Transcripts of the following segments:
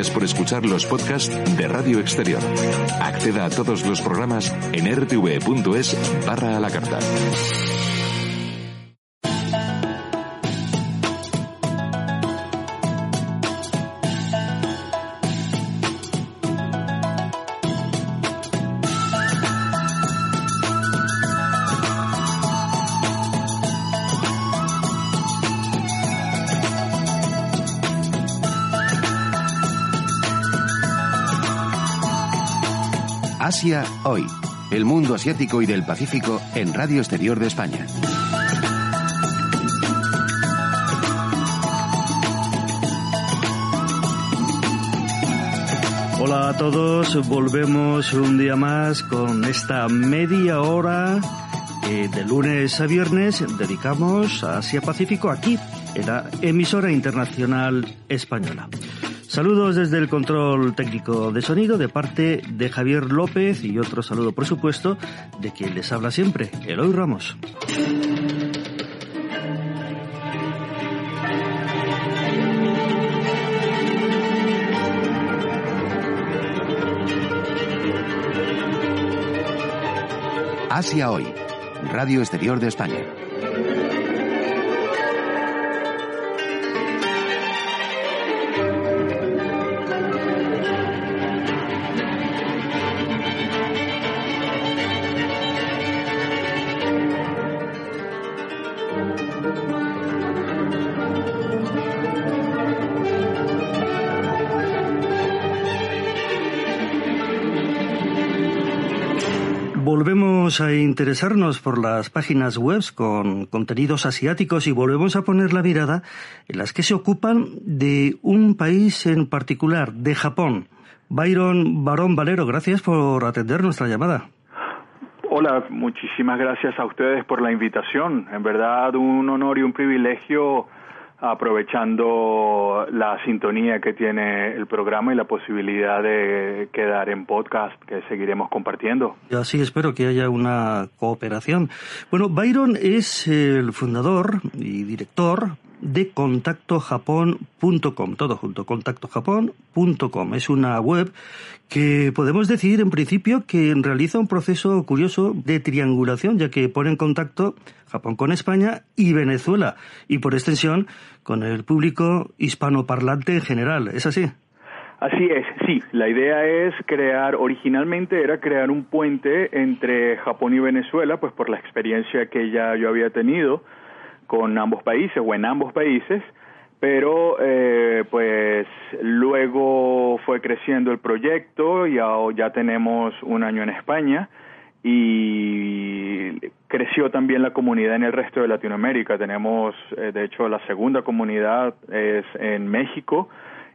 Gracias por escuchar los podcasts de Radio Exterior. Acceda a todos los programas en rtv.es barra a la carta. Asia hoy. El mundo asiático y del Pacífico en Radio Exterior de España. Hola a todos, volvemos un día más con esta media hora eh, de lunes a viernes dedicamos a Asia Pacífico aquí en la emisora internacional española. Saludos desde el control técnico de sonido de parte de Javier López y otro saludo por supuesto de quien les habla siempre, Eloy Ramos. Asia hoy. Radio Exterior de España. Volvemos a interesarnos por las páginas web con contenidos asiáticos y volvemos a poner la mirada en las que se ocupan de un país en particular, de Japón. Byron Barón Valero, gracias por atender nuestra llamada. Hola, muchísimas gracias a ustedes por la invitación. En verdad, un honor y un privilegio aprovechando la sintonía que tiene el programa y la posibilidad de quedar en podcast que seguiremos compartiendo. Así espero que haya una cooperación. Bueno, Byron es el fundador y director de contactojapón.com, todo junto, contactojapón.com. Es una web que podemos decir en principio que realiza un proceso curioso de triangulación, ya que pone en contacto Japón con España y Venezuela, y por extensión con el público hispanoparlante en general. ¿Es así? Así es, sí. La idea es crear, originalmente era crear un puente entre Japón y Venezuela, pues por la experiencia que ya yo había tenido con ambos países o en ambos países, pero eh, pues luego fue creciendo el proyecto y ya, ya tenemos un año en España y creció también la comunidad en el resto de Latinoamérica. Tenemos, eh, de hecho, la segunda comunidad es en México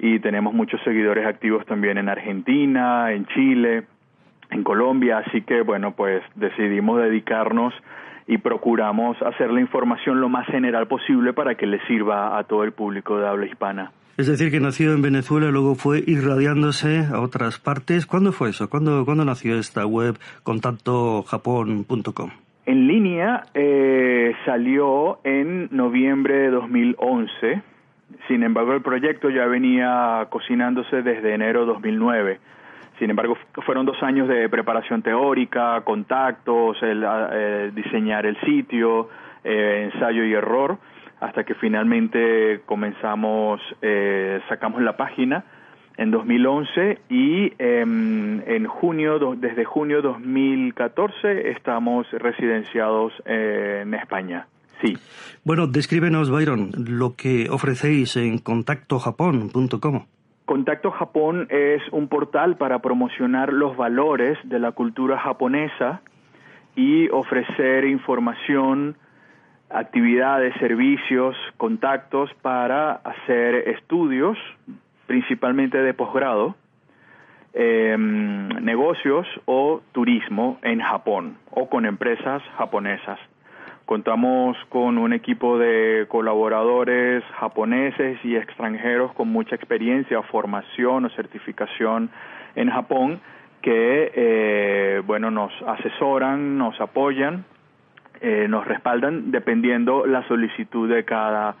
y tenemos muchos seguidores activos también en Argentina, en Chile, en Colombia, así que bueno, pues decidimos dedicarnos y procuramos hacer la información lo más general posible para que le sirva a todo el público de habla hispana. Es decir, que nació en Venezuela luego fue irradiándose a otras partes. ¿Cuándo fue eso? ¿Cuándo, ¿cuándo nació esta web contactojapón.com? En línea eh, salió en noviembre de 2011. Sin embargo, el proyecto ya venía cocinándose desde enero de 2009. Sin embargo, fueron dos años de preparación teórica, contactos, el, eh, diseñar el sitio, eh, ensayo y error, hasta que finalmente comenzamos, eh, sacamos la página en 2011 y eh, en junio, do, desde junio 2014 estamos residenciados eh, en España. Sí. Bueno, descríbenos, Byron, lo que ofrecéis en contactojapón.com. Contacto Japón es un portal para promocionar los valores de la cultura japonesa y ofrecer información actividades, servicios, contactos para hacer estudios, principalmente de posgrado, em, negocios o turismo en Japón o con empresas japonesas. Contamos con un equipo de colaboradores japoneses y extranjeros con mucha experiencia, formación o certificación en Japón que, eh, bueno, nos asesoran, nos apoyan, eh, nos respaldan dependiendo la solicitud de cada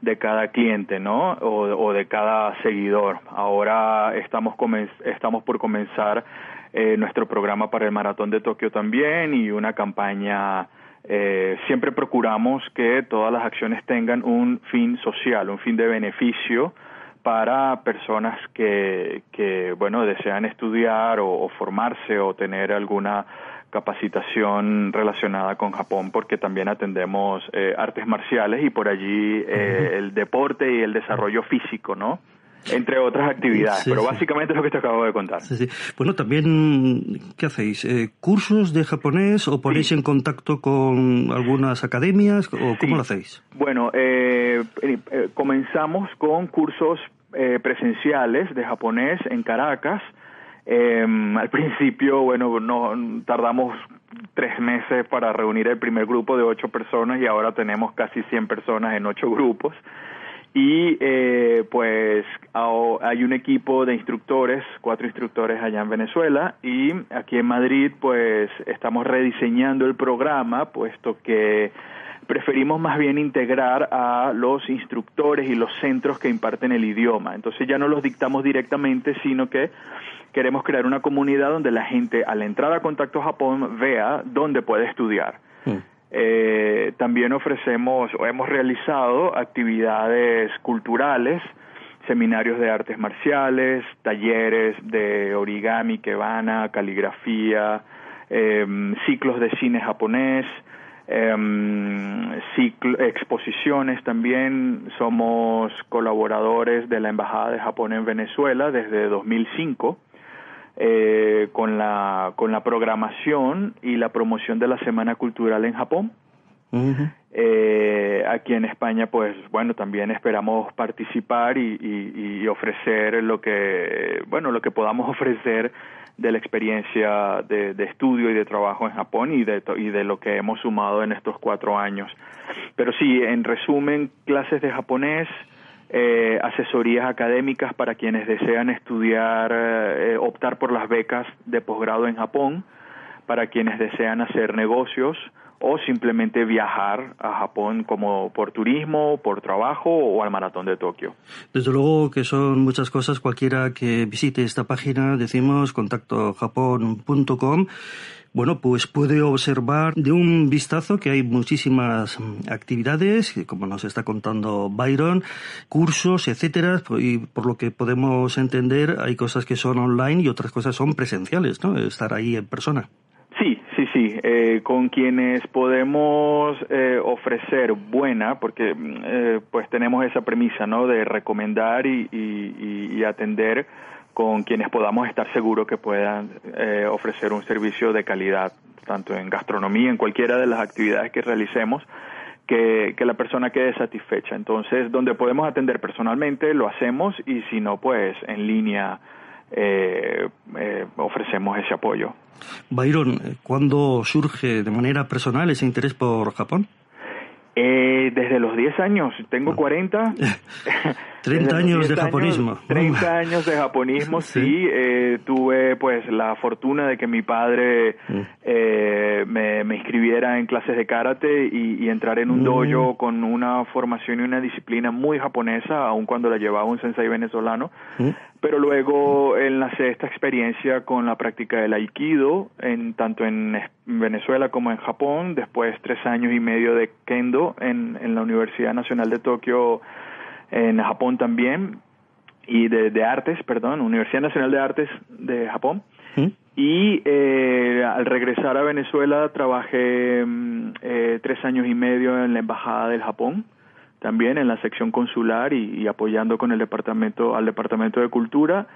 de cada cliente, ¿no? O, de cada seguidor. Ahora estamos estamos por comenzar eh, nuestro programa para el maratón de Tokio también y una campaña eh, siempre procuramos que todas las acciones tengan un fin social, un fin de beneficio para personas que, que bueno, desean estudiar o, formarse o tener alguna capacitación relacionada con Japón porque también atendemos eh, artes marciales y por allí eh, el deporte y el desarrollo físico, ¿no? Entre otras actividades, pero básicamente es lo que te acabo de contar. Bueno, también, ¿qué hacéis? Eh, ¿Cursos de japonés o ponéis en contacto con algunas academias o cómo lo hacéis? Bueno, eh, eh, comenzamos con cursos presenciales de japonés en Caracas. Em, al principio, bueno, no tardamos tres meses para reunir el primer grupo de ocho personas y ahora tenemos casi 100 personas en ocho grupos y eh, pues hay un equipo de instructores, cuatro instructores allá en Venezuela y aquí en Madrid pues estamos rediseñando el programa puesto que preferimos más bien integrar a los instructores y los centros que imparten el idioma. Entonces ya no los dictamos directamente, sino que queremos crear una comunidad donde la gente al entrar a Contacto Japón vea dónde puede estudiar. Mm. Eh, también ofrecemos o hemos realizado actividades culturales, seminarios de artes marciales, talleres de origami, kebana, caligrafía, em, ciclos de cine japonés, em, exposiciones también. Somos colaboradores de la Embajada de Japón en Venezuela desde 2005 eh, con, la, con la programación y la promoción de la Semana Cultural en Japón. eh, aquí en España, pues bueno, también esperamos participar y, y, ofrecer lo que, bueno, lo que podamos ofrecer de la experiencia de, de, estudio y de trabajo en Japón y de, y de lo que hemos sumado en estos cuatro años. Pero sí, en resumen, clases de japonés, eh, asesorías académicas para quienes desean estudiar, eh, optar por las becas de posgrado en Japón, para quienes desean hacer negocios o simplemente viajar a Japón como por turismo, por trabajo o al maratón de Tokio. Desde luego que son muchas cosas. Cualquiera que visite esta página, decimos contactojapón.com bueno, pues puede observar de un vistazo que hay muchísimas mm, actividades, como nos está contando Byron, cursos, etcétera, y por lo que podemos entender hay cosas que son online y otras cosas son presenciales, ¿no? Estar ahí en persona. Sí, eh, con quienes podemos eh, ofrecer buena, porque mm, eh, pues tenemos esa premisa, ¿no? De recomendar y, y atender con quienes podamos estar seguros que puedan eh, ofrecer un servicio de calidad, tanto en gastronomía, en cualquiera de las actividades que realicemos, que, la persona quede satisfecha. Entonces, donde podemos atender personalmente, lo hacemos y si no, pues en línea eh, eh, ofrecemos ese apoyo. Byron, ¿cuándo surge de manera personal ese interés por Japón? Eh, desde los 10 años, tengo 40. 30 años de japonismo. 30 años de japonismo, sí. Eh, tuve pues la fortuna de que mi padre mm. eh, me, me, inscribiera en clases de karate y, entrar en un mm. dojo con una formación y una disciplina muy japonesa, aun cuando la llevaba un sensei venezolano. Mm pero luego enlacé esta experiencia con la práctica del aikido, en, tanto en Venezuela como en Japón, después tres años y medio de kendo en, en la Universidad Nacional de Tokio, en Japón también, y de, de artes, perdón, Universidad Nacional de Artes de Japón. ¿Mm? Y eh, al regresar a Venezuela trabajé mm, eh, tres años y medio en la Embajada del Japón también en la sección consular y, apoyando con el departamento al departamento de cultura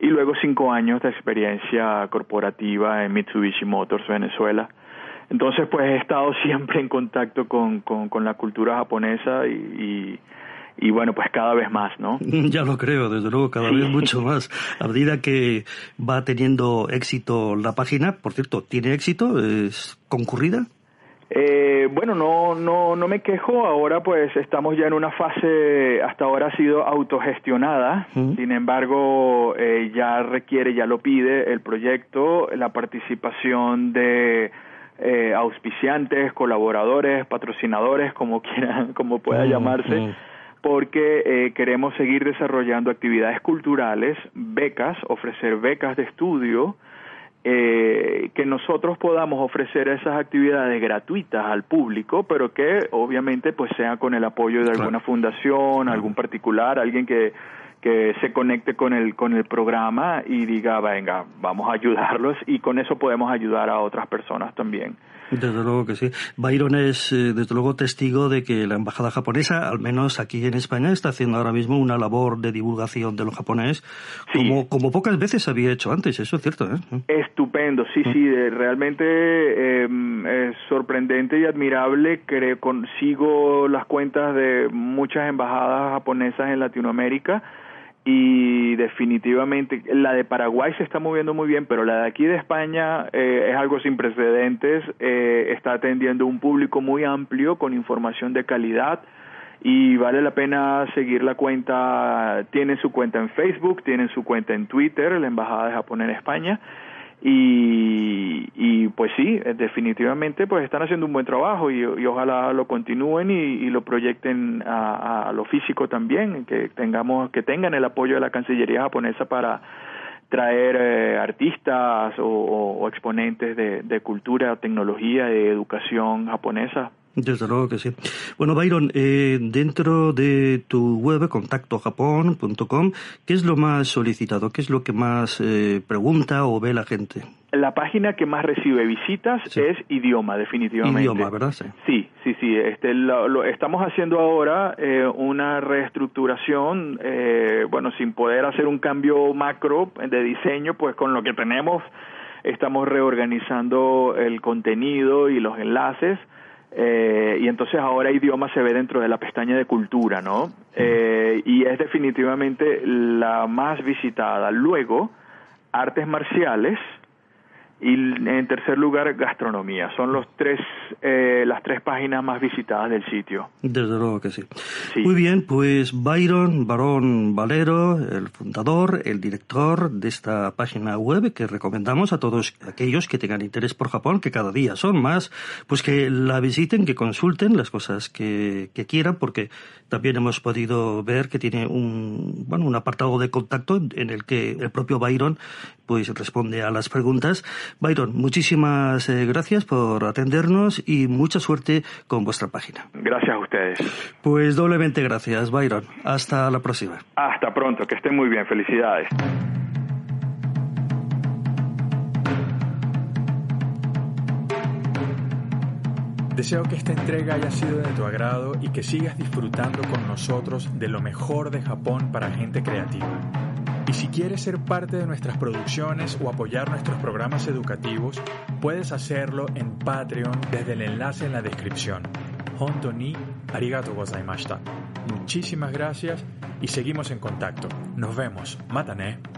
y luego cinco años de experiencia corporativa en Mitsubishi Motors Venezuela Entonces, pues he estado siempre en contacto con, con, con la cultura japonesa y, y, y, bueno, pues cada vez más, ¿no? Ya lo creo, desde luego, cada vez mucho más. A medida que va teniendo éxito la página, por cierto, ¿tiene éxito? ¿Es concurrida? Eh, bueno, no, no, no me quejo. Ahora, pues, estamos ya en una fase, hasta ahora ha sido autogestionada. Sin embargo, eh, ya requiere, ya lo pide el proyecto, la participación de eh, auspiciantes, colaboradores, patrocinadores, como quieran, como pueda llamarse, porque eh, queremos seguir desarrollando actividades culturales, becas, ofrecer becas de estudio, eh, que nosotros podamos ofrecer esas actividades gratuitas al público, pero que obviamente pues sea con el apoyo de alguna fundación, algún particular, alguien que que se conecte con el con el programa y diga venga vamos a ayudarlos y con eso podemos ayudar a otras personas también desde luego que sí Byron es eh, desde luego testigo de que la embajada japonesa al menos aquí en España está haciendo ahora mismo una labor de divulgación de lo japonés como como pocas veces había hecho antes eso es cierto ¿eh? estupendo sí sí mm. realmente em, es sorprendente y admirable que consigo las cuentas de muchas embajadas japonesas en Latinoamérica y definitivamente la de Paraguay se está moviendo muy bien, pero la de aquí de España eh, es algo sin precedentes, eh, está atendiendo un público muy amplio con información de calidad y vale la pena seguir la cuenta, tienen su cuenta en Facebook, tienen su cuenta en Twitter, la Embajada de Japón en España y, y pues sí, eh, definitivamente pues están haciendo un buen trabajo y, ojalá lo continúen y, lo proyecten a, a, lo físico también, que tengamos que tengan el apoyo de la Cancillería japonesa para traer eh, artistas o, exponentes de cultura, tecnología, de educación japonesa desde luego que sí. Bueno, Byron, eh, dentro de tu web, contactojapón.com, ¿qué es lo más solicitado? ¿Qué es lo que más eh, pregunta o ve la gente? La página que más recibe visitas sí. es idioma, definitivamente. Idioma, ¿verdad? Sí, sí, sí. sí. Este, lo, lo estamos haciendo ahora eh, una reestructuración, eh, bueno, sin poder hacer un cambio macro de diseño, pues con lo que tenemos estamos reorganizando el contenido y los enlaces eh, y entonces ahora idioma se ve dentro de la pestaña de cultura, ¿no? Eh, y es definitivamente la más visitada. Luego, artes marciales, y en tercer lugar gastronomía. Son los tres, eh, las tres páginas más visitadas del sitio. Desde luego que sí. sí. Muy bien, pues Byron Barón Valero, el fundador, el director de esta página web que recomendamos a todos aquellos que tengan interés por Japón, que cada día son más, pues que la visiten, que consulten las cosas que, que quieran, porque también hemos podido ver que tiene un, bueno, un apartado de contacto en el que el propio Byron pues responde a las preguntas. Byron, muchísimas eh, gracias por atendernos y mucha suerte con vuestra página. Gracias a ustedes. Pues doblemente gracias, Byron. Hasta la próxima. Hasta pronto, que estén muy bien. Felicidades. Deseo que esta entrega haya sido de tu agrado y que sigas disfrutando con nosotros de lo mejor de Japón para gente creativa. Y si quieres ser parte de nuestras producciones o apoyar nuestros programas educativos, puedes hacerlo en Patreon desde el enlace en la descripción. Honto ni arigato gozaimashita. Muchísimas gracias y seguimos en contacto. Nos vemos. Matane.